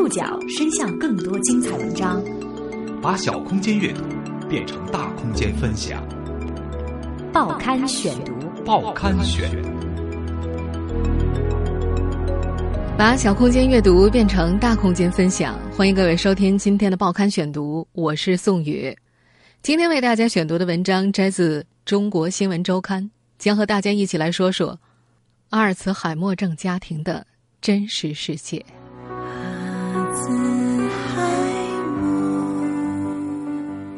触角伸向更多精彩文章，把小空间阅读变成大空间分享。报刊选读，报刊选，把小空间阅读变成大空间分享。欢迎各位收听今天的报刊选读，我是宋宇。今天为大家选读的文章摘自《中国新闻周刊》，将和大家一起来说说阿尔茨海默症家庭的真实世界。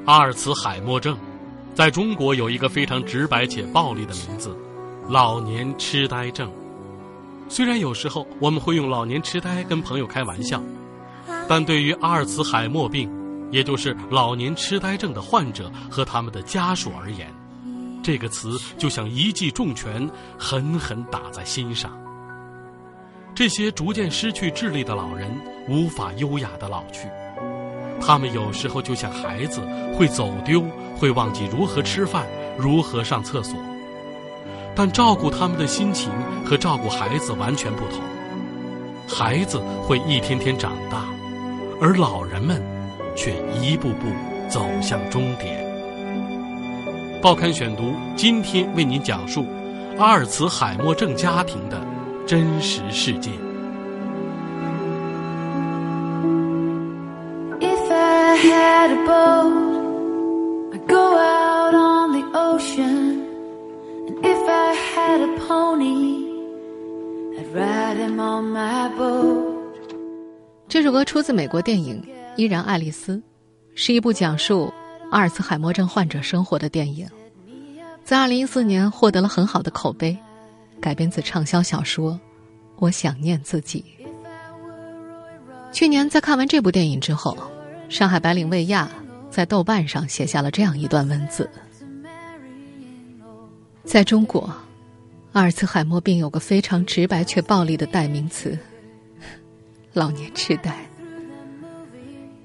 阿尔茨海默症，在中国有一个非常直白且暴力的名字——老年痴呆症。虽然有时候我们会用老年痴呆跟朋友开玩笑，但对于阿尔茨海默病，也就是老年痴呆症的患者和他们的家属而言，这个词就像一记重拳，狠狠打在心上。这些逐渐失去智力的老人无法优雅的老去，他们有时候就像孩子，会走丢，会忘记如何吃饭，如何上厕所。但照顾他们的心情和照顾孩子完全不同，孩子会一天天长大，而老人们却一步步走向终点。报刊选读今天为您讲述阿尔茨海默症家庭的。真实世界。这首歌出自美国电影《依然爱丽丝》，是一部讲述阿尔茨海默症患者生活的电影，在二零一四年获得了很好的口碑。改编自畅销小说《我想念自己》。去年在看完这部电影之后，上海白领魏亚在豆瓣上写下了这样一段文字：在中国，阿尔茨海默病有个非常直白却暴力的代名词——老年痴呆。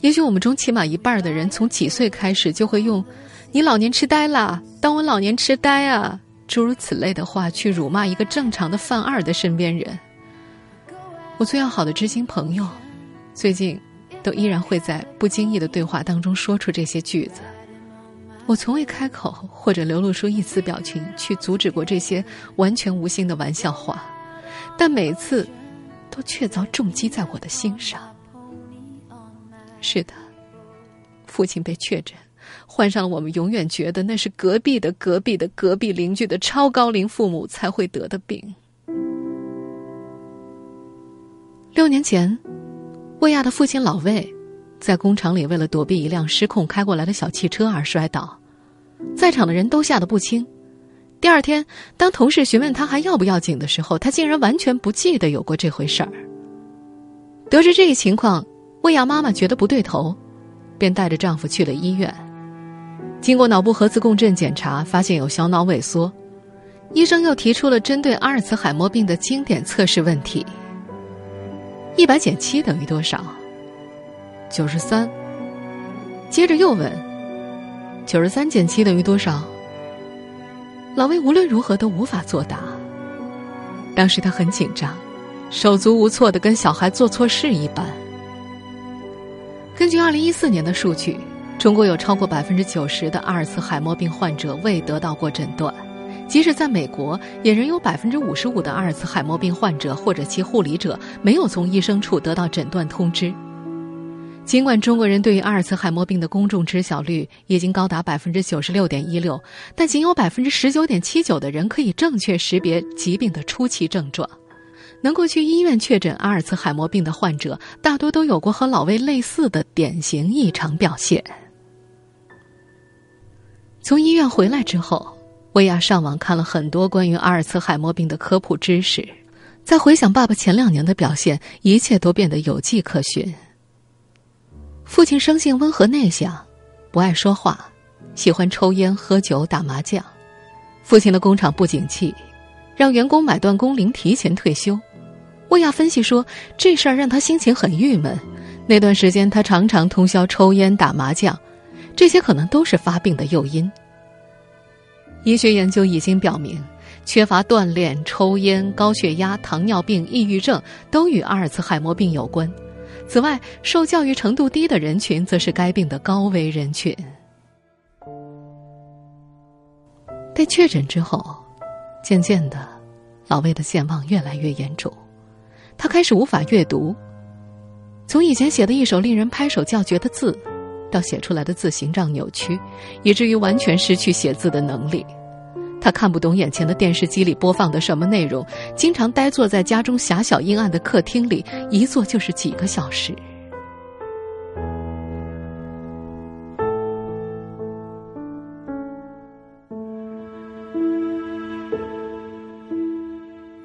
也许我们中起码一半的人，从几岁开始就会用“你老年痴呆啦”“当我老年痴呆啊”。诸如此类的话，去辱骂一个正常的犯二的身边人。我最要好的知心朋友，最近都依然会在不经意的对话当中说出这些句子。我从未开口或者流露出一丝表情去阻止过这些完全无心的玩笑话，但每次都确凿重击在我的心上。是的，父亲被确诊。患上了我们永远觉得那是隔壁的隔壁的隔壁邻居的超高龄父母才会得的病。六年前，魏亚的父亲老魏，在工厂里为了躲避一辆失控开过来的小汽车而摔倒，在场的人都吓得不轻。第二天，当同事询问他还要不要紧的时候，他竟然完全不记得有过这回事儿。得知这一情况，魏亚妈妈觉得不对头，便带着丈夫去了医院。经过脑部核磁共振检查，发现有小脑萎缩，医生又提出了针对阿尔茨海默病的经典测试问题：一百减七等于多少？九十三。接着又问：九十三减七等于多少？老魏无论如何都无法作答。当时他很紧张，手足无措的跟小孩做错事一般。根据二零一四年的数据。中国有超过百分之九十的阿尔茨海默病患者未得到过诊断，即使在美国，也仍有百分之五十五的阿尔茨海默病患者或者其护理者没有从医生处得到诊断通知。尽管中国人对于阿尔茨海默病的公众知晓率已经高达百分之九十六点一六，但仅有百分之十九点七九的人可以正确识别疾病的初期症状。能够去医院确诊阿尔茨海默病的患者，大多都有过和老魏类似的典型异常表现。从医院回来之后，薇娅上网看了很多关于阿尔茨海默病的科普知识。再回想爸爸前两年的表现，一切都变得有迹可循。父亲生性温和内向，不爱说话，喜欢抽烟、喝酒、打麻将。父亲的工厂不景气，让员工买断工龄提前退休。薇娅分析说，这事儿让他心情很郁闷。那段时间，他常常通宵抽烟、打麻将。这些可能都是发病的诱因。医学研究已经表明，缺乏锻炼、抽烟、高血压、糖尿病、抑郁症都与阿尔茨海默病有关。此外，受教育程度低的人群则是该病的高危人群。被确诊之后，渐渐的，老魏的健忘越来越严重，他开始无法阅读。从以前写的一手令人拍手叫绝的字，到写出来的字形状扭曲，以至于完全失去写字的能力。他看不懂眼前的电视机里播放的什么内容，经常呆坐在家中狭小阴暗的客厅里，一坐就是几个小时。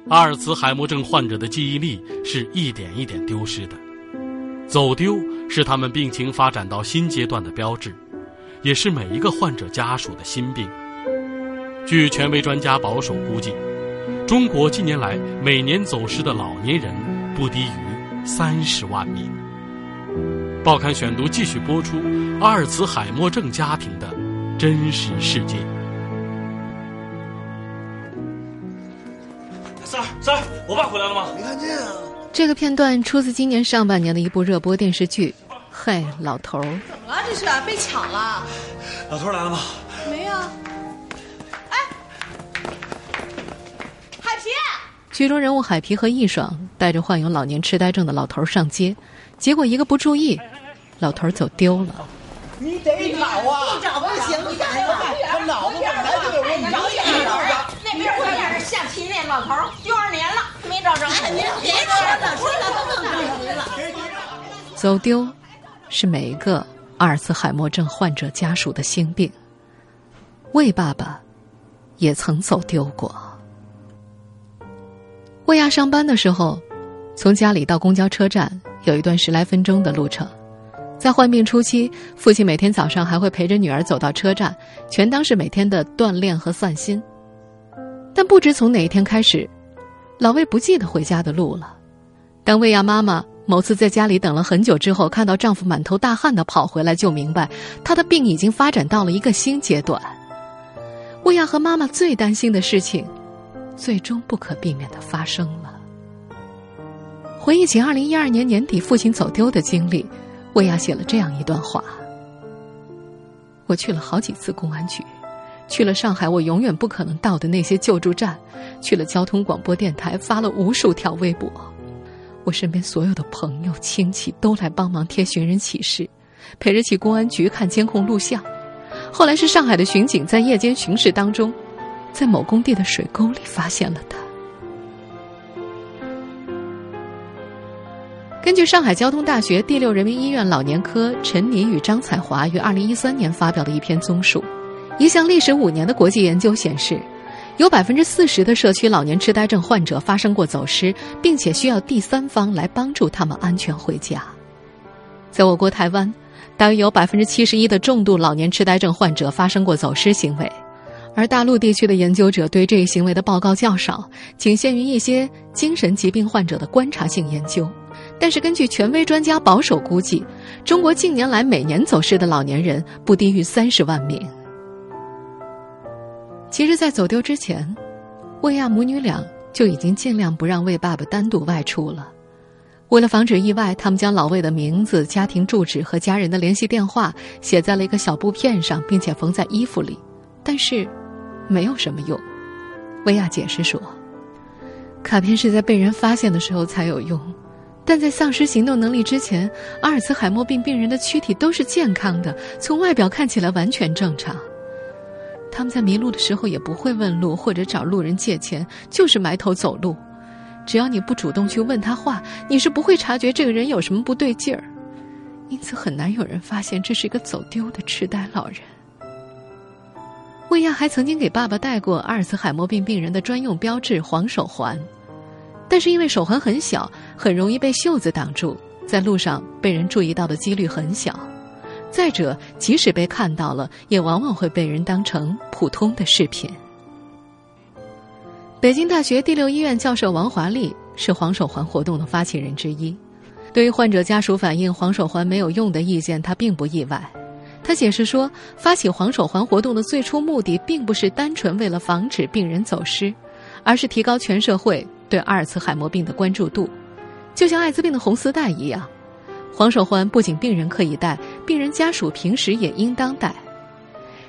阿尔茨海默症患者的记忆力是一点一点丢失的，走丢是他们病情发展到新阶段的标志，也是每一个患者家属的心病。据权威专家保守估计，中国近年来每年走失的老年人不低于三十万名。报刊选读继续播出阿尔茨海默症家庭的真实世界。三儿，三儿，我爸回来了吗？没看见啊。这个片段出自今年上半年的一部热播电视剧《嘿，老头儿》。怎么了？这是被抢了？老头来了吗？没有。哎，海皮。剧中人物海皮和易爽带着患有老年痴呆症的老头上街，结果一个不注意，老头走丢了。你得找啊！你找不行，你赶紧找。他脑子本来就有问题。那边快点下棋那老头走丢，是每一个阿尔茨海默症患者家属的心病。魏爸爸，也曾走丢过。魏亚上班的时候，从家里到公交车站有一段十来分钟的路程。在患病初期，父亲每天早上还会陪着女儿走到车站，全当是每天的锻炼和散心。但不知从哪一天开始，老魏不记得回家的路了。当魏亚妈妈某次在家里等了很久之后，看到丈夫满头大汗的跑回来，就明白他的病已经发展到了一个新阶段。魏亚和妈妈最担心的事情。最终不可避免的发生了。回忆起二零一二年年底父亲走丢的经历，魏亚写了这样一段话：我去了好几次公安局，去了上海我永远不可能到的那些救助站，去了交通广播电台，发了无数条微博。我身边所有的朋友亲戚都来帮忙贴寻人启事，陪着去公安局看监控录像。后来是上海的巡警在夜间巡视当中。在某工地的水沟里发现了他。根据上海交通大学第六人民医院老年科陈妮与张彩华于二零一三年发表的一篇综述，一项历时五年的国际研究显示，有百分之四十的社区老年痴呆症患者发生过走失，并且需要第三方来帮助他们安全回家。在我国台湾，大约有百分之七十一的重度老年痴呆症患者发生过走失行为。而大陆地区的研究者对这一行为的报告较少，仅限于一些精神疾病患者的观察性研究。但是，根据权威专家保守估计，中国近年来每年走失的老年人不低于三十万名。其实，在走丢之前，魏亚母女俩就已经尽量不让魏爸爸单独外出了。为了防止意外，他们将老魏的名字、家庭住址和家人的联系电话写在了一个小布片上，并且缝在衣服里。但是。没有什么用，薇娅解释说：“卡片是在被人发现的时候才有用，但在丧失行动能力之前，阿尔茨海默病病人的躯体都是健康的，从外表看起来完全正常。他们在迷路的时候也不会问路或者找路人借钱，就是埋头走路。只要你不主动去问他话，你是不会察觉这个人有什么不对劲儿，因此很难有人发现这是一个走丢的痴呆老人。”魏亚还曾经给爸爸带过阿尔茨海默病病人的专用标志黄手环，但是因为手环很小，很容易被袖子挡住，在路上被人注意到的几率很小。再者，即使被看到了，也往往会被人当成普通的饰品。北京大学第六医院教授王华丽是黄手环活动的发起人之一，对于患者家属反映黄手环没有用的意见，他并不意外。他解释说，发起黄手环活动的最初目的，并不是单纯为了防止病人走失，而是提高全社会对阿尔茨海默病的关注度。就像艾滋病的红丝带一样，黄手环不仅病人可以戴，病人家属平时也应当戴。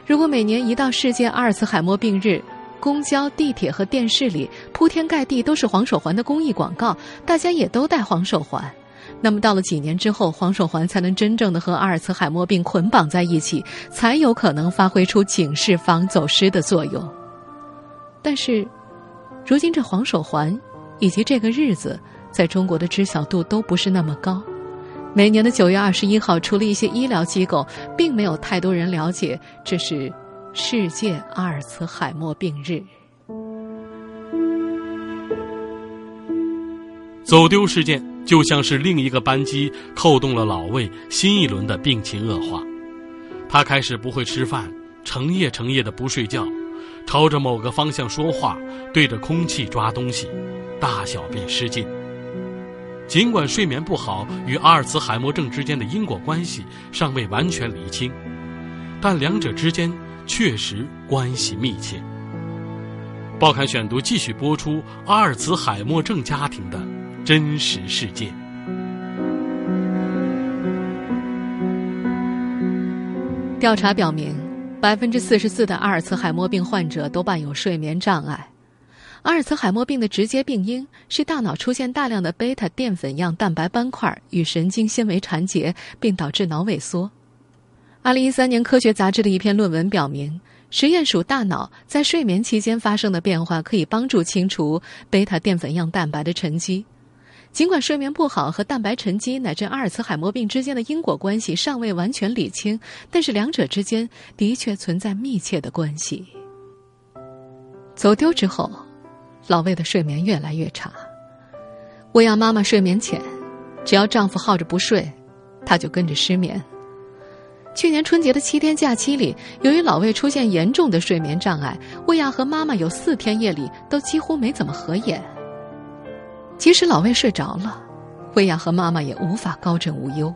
如果每年一到世界阿尔茨海默病日，公交、地铁和电视里铺天盖地都是黄手环的公益广告，大家也都戴黄手环，那么到了几年之后，黄手环才能真正的和阿尔茨海默病捆绑在一起，才有可能发挥出警示、防走失的作用。但是，如今这黄手环以及这个日子，在中国的知晓度都不是那么高。每年的九月二十一号，除了一些医疗机构，并没有太多人了解这是世界阿尔茨海默病日。走丢事件就像是另一个扳机，扣动了老魏新一轮的病情恶化。他开始不会吃饭，成夜成夜的不睡觉，朝着某个方向说话，对着空气抓东西，大小便失禁。尽管睡眠不好与阿尔茨海默症之间的因果关系尚未完全厘清，但两者之间确实关系密切。报刊选读继续播出阿尔茨海默症家庭的真实事件。调查表明，百分之四十四的阿尔茨海默病患者都伴有睡眠障碍。阿尔茨海默病的直接病因是大脑出现大量的贝塔淀粉样蛋白斑块与神经纤维缠结，并导致脑萎缩。二零一三年，科学杂志的一篇论文表明，实验鼠大脑在睡眠期间发生的变化可以帮助清除贝塔淀粉样蛋白的沉积。尽管睡眠不好和蛋白沉积乃至阿尔茨海默病之间的因果关系尚未完全理清，但是两者之间的确存在密切的关系。走丢之后。老魏的睡眠越来越差。魏亚妈妈睡眠浅，只要丈夫耗着不睡，她就跟着失眠。去年春节的七天假期里，由于老魏出现严重的睡眠障碍，魏亚和妈妈有四天夜里都几乎没怎么合眼。即使老魏睡着了，魏亚和妈妈也无法高枕无忧。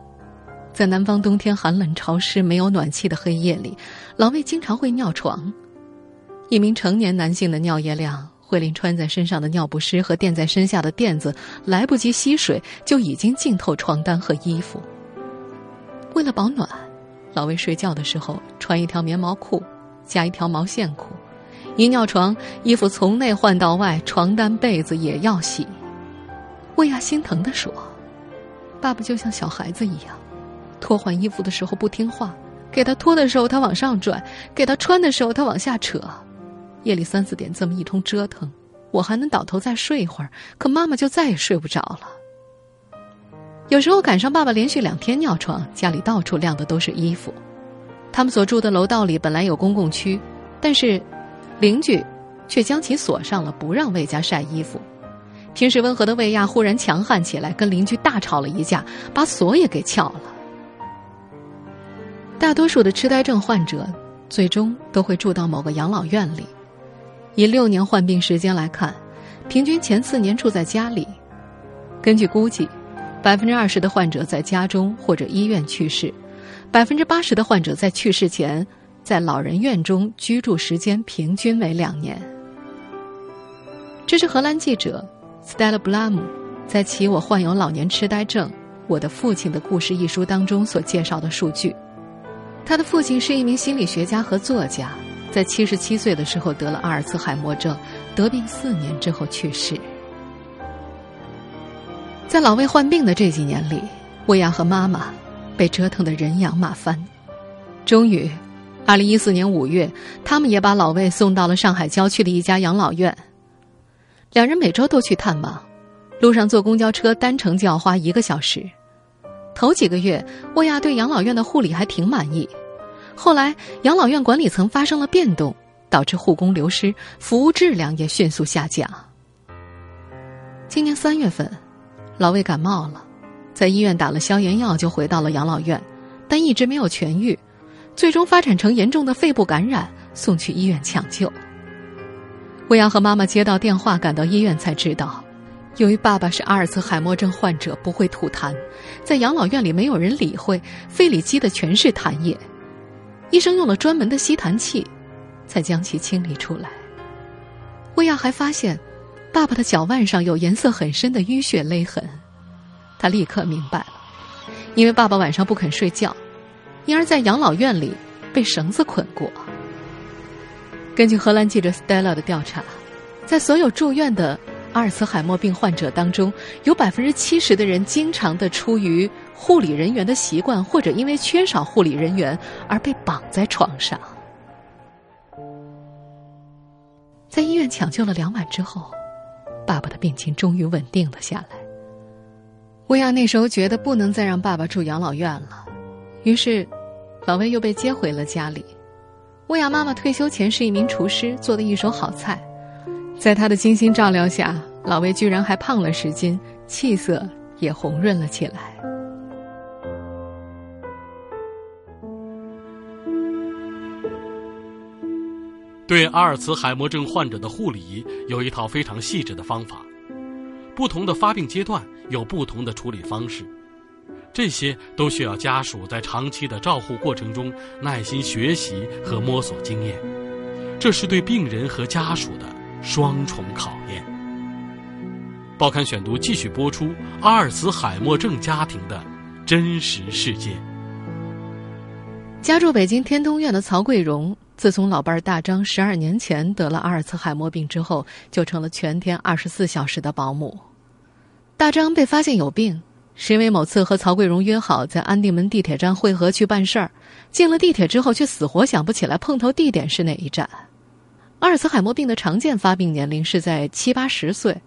在南方冬天寒冷潮湿、没有暖气的黑夜里，老魏经常会尿床。一名成年男性的尿液量。慧琳穿在身上的尿不湿和垫在身下的垫子来不及吸水，就已经浸透床单和衣服。为了保暖，老魏睡觉的时候穿一条棉毛裤，加一条毛线裤。一尿床，衣服从内换到外，床单被子也要洗。魏亚心疼地说：“爸爸就像小孩子一样，脱换衣服的时候不听话，给他脱的时候他往上拽，给他穿的时候他往下扯。”夜里三四点这么一通折腾，我还能倒头再睡一会儿，可妈妈就再也睡不着了。有时候赶上爸爸连续两天尿床，家里到处晾的都是衣服。他们所住的楼道里本来有公共区，但是邻居却将其锁上了，不让魏家晒衣服。平时温和的魏亚忽然强悍起来，跟邻居大吵了一架，把锁也给撬了。大多数的痴呆症患者最终都会住到某个养老院里。以六年患病时间来看，平均前四年住在家里。根据估计，百分之二十的患者在家中或者医院去世，百分之八十的患者在去世前在老人院中居住时间平均为两年。这是荷兰记者 Stella Blum 在其《我患有老年痴呆症：我的父亲的故事》一书当中所介绍的数据。他的父亲是一名心理学家和作家。在七十七岁的时候得了阿尔茨海默症，得病四年之后去世。在老魏患病的这几年里，魏亚和妈妈被折腾得人仰马翻。终于，二零一四年五月，他们也把老魏送到了上海郊区的一家养老院。两人每周都去探望，路上坐公交车单程就要花一个小时。头几个月，魏亚对养老院的护理还挺满意。后来，养老院管理层发生了变动，导致护工流失，服务质量也迅速下降。今年三月份，老魏感冒了，在医院打了消炎药，就回到了养老院，但一直没有痊愈，最终发展成严重的肺部感染，送去医院抢救。魏阳和妈妈接到电话，赶到医院才知道，由于爸爸是阿尔茨海默症患者，不会吐痰，在养老院里没有人理会，肺里积的全是痰液。医生用了专门的吸痰器，才将其清理出来。魏亚还发现，爸爸的脚腕上有颜色很深的淤血勒痕。他立刻明白了，因为爸爸晚上不肯睡觉，因而在养老院里被绳子捆过。根据荷兰记者 Stella 的调查，在所有住院的阿尔茨海默病患者当中，有百分之七十的人经常的出于护理人员的习惯，或者因为缺少护理人员而被绑在床上。在医院抢救了两晚之后，爸爸的病情终于稳定了下来。薇娅那时候觉得不能再让爸爸住养老院了，于是老魏又被接回了家里。薇娅妈妈退休前是一名厨师，做的一手好菜。在他的精心照料下，老魏居然还胖了十斤，气色也红润了起来。对阿尔茨海默症患者的护理有一套非常细致的方法，不同的发病阶段有不同的处理方式。这些都需要家属在长期的照护过程中耐心学习和摸索经验，这是对病人和家属的双重考验。报刊选读继续播出阿尔茨海默症家庭的真实事件。家住北京天通苑的曹桂荣，自从老伴儿大张十二年前得了阿尔茨海默病之后，就成了全天二十四小时的保姆。大张被发现有病。是因为某次和曹桂荣约好在安定门地铁站汇合去办事儿，进了地铁之后却死活想不起来碰头地点是哪一站。阿尔茨海默病的常见发病年龄是在七八十岁，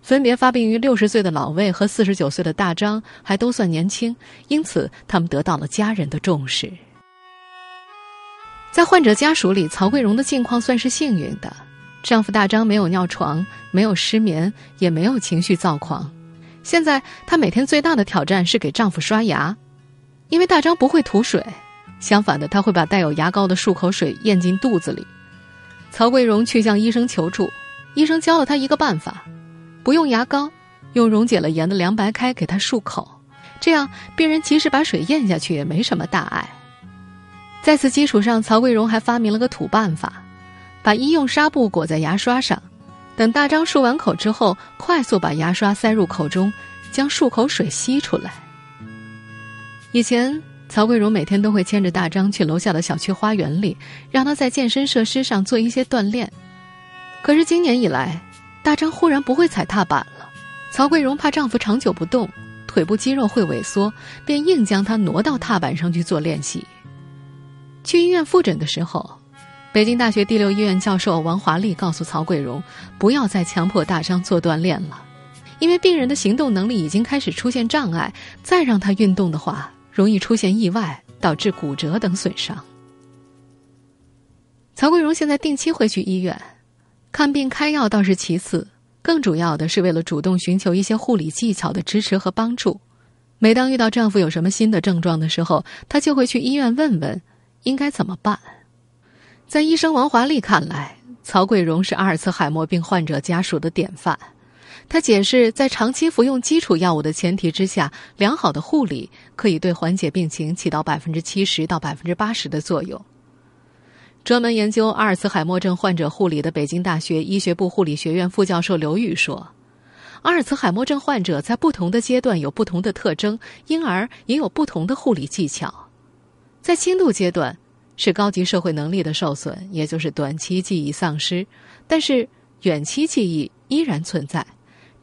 分别发病于六十岁的老魏和四十九岁的大张，还都算年轻，因此他们得到了家人的重视。在患者家属里，曹桂荣的境况算是幸运的，丈夫大张没有尿床，没有失眠，也没有情绪躁狂。现在她每天最大的挑战是给丈夫刷牙，因为大张不会吐水，相反的，他会把带有牙膏的漱口水咽进肚子里。曹桂荣去向医生求助，医生教了他一个办法：不用牙膏，用溶解了盐的凉白开给他漱口，这样病人即使把水咽下去也没什么大碍。在此基础上，曹桂荣还发明了个土办法，把医用纱布裹在牙刷上。等大张漱完口之后，快速把牙刷塞入口中，将漱口水吸出来。以前，曹桂荣每天都会牵着大张去楼下的小区花园里，让他在健身设施上做一些锻炼。可是今年以来，大张忽然不会踩踏板了。曹桂荣怕丈夫长久不动，腿部肌肉会萎缩，便硬将他挪到踏板上去做练习。去医院复诊的时候。北京大学第六医院教授王华丽告诉曹桂荣：“不要再强迫大张做锻炼了，因为病人的行动能力已经开始出现障碍，再让他运动的话，容易出现意外，导致骨折等损伤。”曹桂荣现在定期会去医院看病开药倒是其次，更主要的是为了主动寻求一些护理技巧的支持和帮助。每当遇到丈夫有什么新的症状的时候，她就会去医院问问应该怎么办。在医生王华丽看来，曹桂荣是阿尔茨海默病患者家属的典范。他解释，在长期服用基础药物的前提之下，良好的护理可以对缓解病情起到百分之七十到百分之八十的作用。专门研究阿尔茨海默症患者护理的北京大学医学部护理学院副教授刘宇说：“阿尔茨海默症患者在不同的阶段有不同的特征，因而也有不同的护理技巧。在轻度阶段。”是高级社会能力的受损，也就是短期记忆丧失，但是远期记忆依然存在。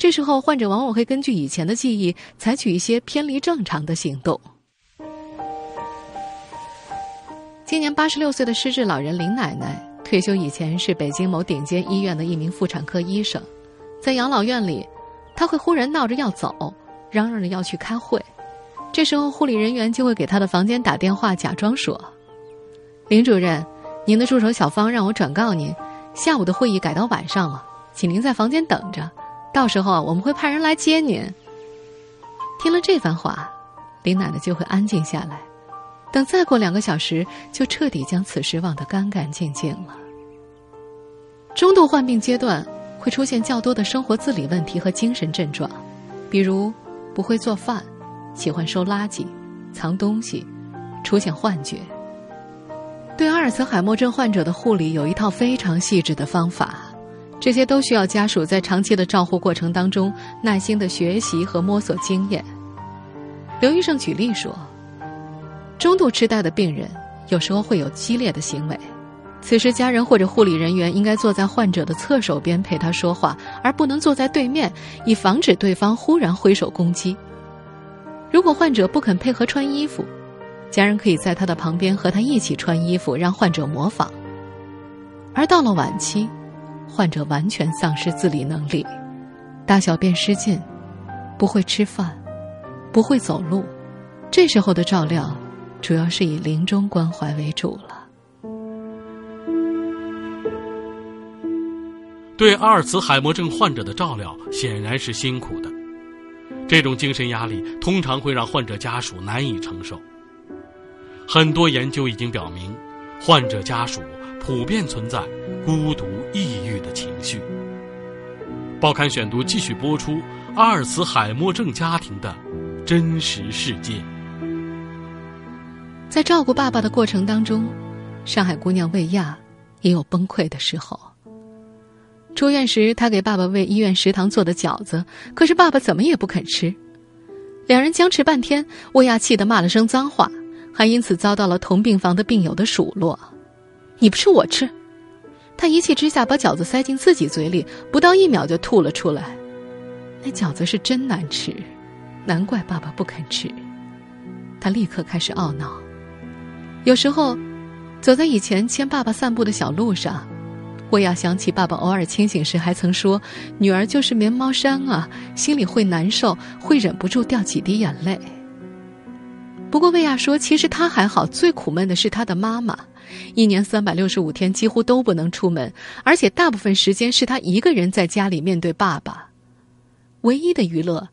这时候，患者往往会根据以前的记忆，采取一些偏离正常的行动。今年八十六岁的失智老人林奶奶，退休以前是北京某顶尖医院的一名妇产科医生，在养老院里，她会忽然闹着要走，嚷嚷着要去开会，这时候护理人员就会给她的房间打电话，假装说。林主任，您的助手小芳让我转告您，下午的会议改到晚上了，请您在房间等着，到时候我们会派人来接您。听了这番话，林奶奶就会安静下来，等再过两个小时，就彻底将此事忘得干干净净了。中度患病阶段会出现较多的生活自理问题和精神症状，比如不会做饭，喜欢收垃圾、藏东西，出现幻觉。对阿尔茨海默症患者的护理有一套非常细致的方法，这些都需要家属在长期的照护过程当中耐心的学习和摸索经验。刘医生举例说，中度痴呆的病人有时候会有激烈的行为，此时家人或者护理人员应该坐在患者的侧手边陪他说话，而不能坐在对面，以防止对方忽然挥手攻击。如果患者不肯配合穿衣服，家人可以在他的旁边和他一起穿衣服，让患者模仿。而到了晚期，患者完全丧失自理能力，大小便失禁，不会吃饭，不会走路，这时候的照料主要是以临终关怀为主了。对阿尔茨海默症患者的照料显然是辛苦的，这种精神压力通常会让患者家属难以承受。很多研究已经表明，患者家属普遍存在孤独、抑郁的情绪。报刊选读继续播出阿尔茨海默症家庭的真实世界。在照顾爸爸的过程当中，上海姑娘魏亚也有崩溃的时候。出院时，她给爸爸喂医院食堂做的饺子，可是爸爸怎么也不肯吃。两人僵持半天，魏亚气得骂了声脏话。还因此遭到了同病房的病友的数落，你不吃我吃。他一气之下把饺子塞进自己嘴里，不到一秒就吐了出来。那饺子是真难吃，难怪爸爸不肯吃。他立刻开始懊恼。有时候，走在以前牵爸爸散步的小路上，我要想起爸爸偶尔清醒时还曾说：“女儿就是棉毛衫啊，心里会难受，会忍不住掉几滴眼泪。”不过，魏亚说，其实他还好，最苦闷的是他的妈妈，一年三百六十五天几乎都不能出门，而且大部分时间是他一个人在家里面对爸爸，唯一的娱乐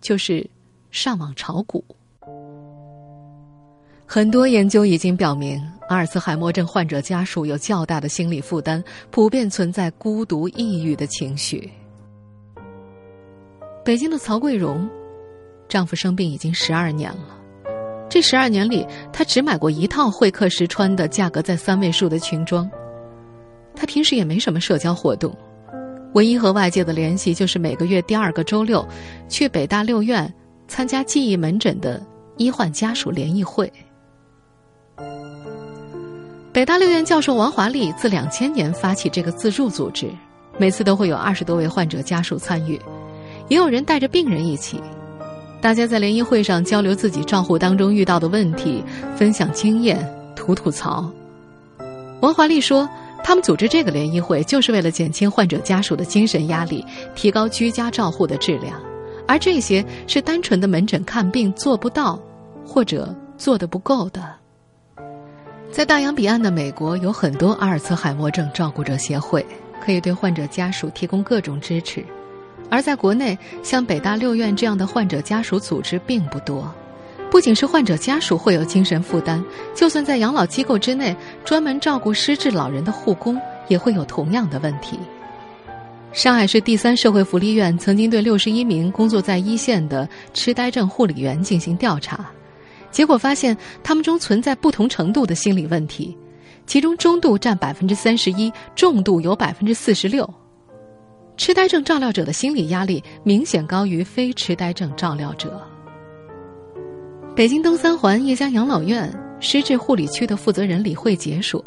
就是上网炒股。很多研究已经表明，阿尔茨海默症患者家属有较大的心理负担，普遍存在孤独、抑郁的情绪。北京的曹桂荣，丈夫生病已经十二年了。这十二年里，她只买过一套会客时穿的、价格在三位数的裙装。她平时也没什么社交活动，唯一和外界的联系就是每个月第二个周六，去北大六院参加记忆门诊的医患家属联谊会。北大六院教授王华丽自两千年发起这个自助组织，每次都会有二十多位患者家属参与，也有人带着病人一起。大家在联谊会上交流自己照护当中遇到的问题，分享经验，吐吐槽。王华丽说：“他们组织这个联谊会，就是为了减轻患者家属的精神压力，提高居家照护的质量。而这些是单纯的门诊看病做不到，或者做的不够的。”在大洋彼岸的美国，有很多阿尔茨海默症照顾者协会，可以对患者家属提供各种支持。而在国内，像北大六院这样的患者家属组织并不多。不仅是患者家属会有精神负担，就算在养老机构之内，专门照顾失智老人的护工也会有同样的问题。上海市第三社会福利院曾经对六十一名工作在一线的痴呆症护理员进行调查，结果发现他们中存在不同程度的心理问题，其中中度占百分之三十一，重度有百分之四十六。痴呆症照料者的心理压力明显高于非痴呆症照料者。北京东三环叶家养老院失智护理区的负责人李慧杰说：“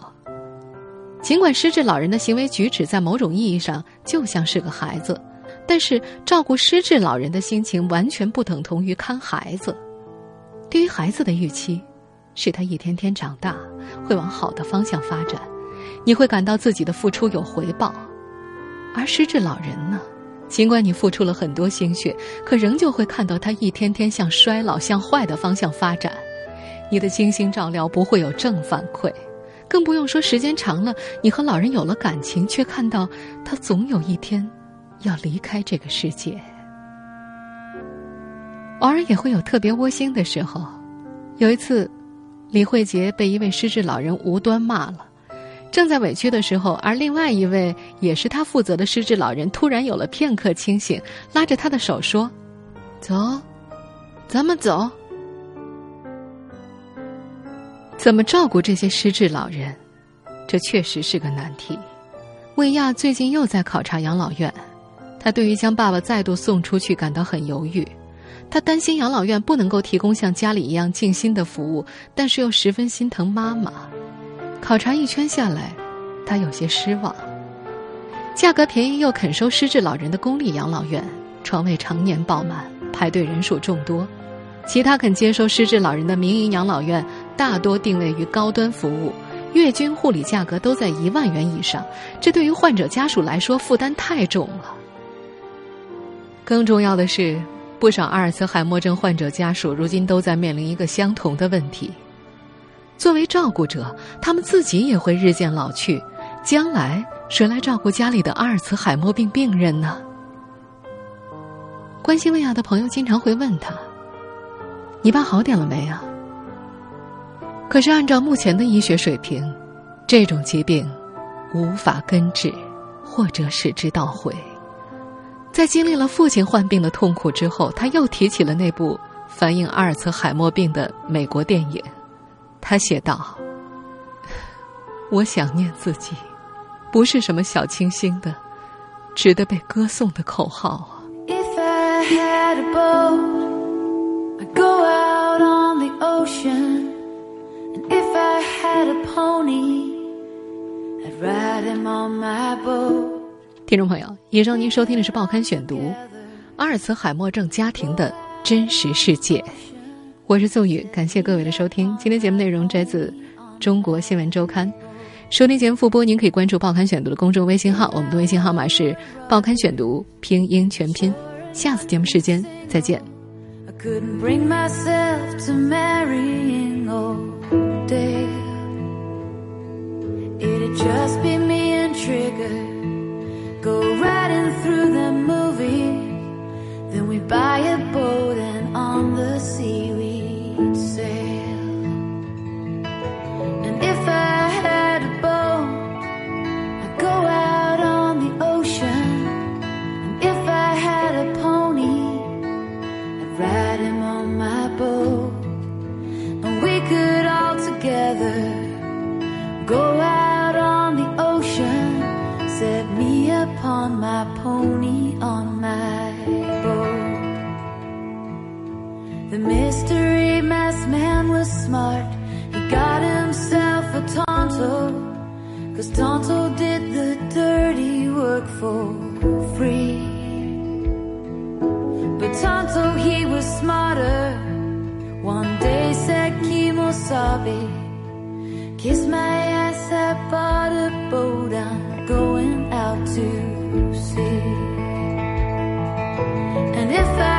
尽管失智老人的行为举止在某种意义上就像是个孩子，但是照顾失智老人的心情完全不等同于看孩子。对于孩子的预期，是他一天天长大，会往好的方向发展，你会感到自己的付出有回报。”而失智老人呢，尽管你付出了很多心血，可仍旧会看到他一天天向衰老、向坏的方向发展。你的精心照料不会有正反馈，更不用说时间长了，你和老人有了感情，却看到他总有一天要离开这个世界。偶尔也会有特别窝心的时候。有一次，李慧杰被一位失智老人无端骂了。正在委屈的时候，而另外一位也是他负责的失智老人突然有了片刻清醒，拉着他的手说：“走，咱们走。”怎么照顾这些失智老人？这确实是个难题。魏亚最近又在考察养老院，他对于将爸爸再度送出去感到很犹豫。他担心养老院不能够提供像家里一样尽心的服务，但是又十分心疼妈妈。考察一圈下来，他有些失望。价格便宜又肯收失智老人的公立养老院，床位常年爆满，排队人数众多；其他肯接收失智老人的民营养老院，大多定位于高端服务，月均护理价格都在一万元以上。这对于患者家属来说负担太重了。更重要的是，不少阿尔茨海默症患者家属如今都在面临一个相同的问题：作为照顾者，他们自己也会日渐老去，将来。谁来照顾家里的阿尔茨海默病病人呢？关心薇娅的朋友经常会问他：“你爸好点了没啊？”可是按照目前的医学水平，这种疾病无法根治或者使之倒回。在经历了父亲患病的痛苦之后，他又提起了那部反映阿尔茨海默病的美国电影。他写道：“我想念自己。”不是什么小清新的、值得被歌颂的口号啊！听众朋友，以上您收听的是《报刊选读》，阿尔茨海默症家庭的真实世界。我是宋宇，感谢各位的收听。今天节目内容摘自《中国新闻周刊》。收听节目复播，您可以关注《报刊选读》的公众微信号，我们的微信号码是“报刊选读”拼音全拼。下次节目时间再见。we could all together go out on the ocean, set me upon my pony on my boat. The mystery masked man was smart, he got himself a tonto, cause tonto did the dirty work for free. But tonto, he was smarter. Kiss my ass, I bought a boat, I'm going out to sea. And if I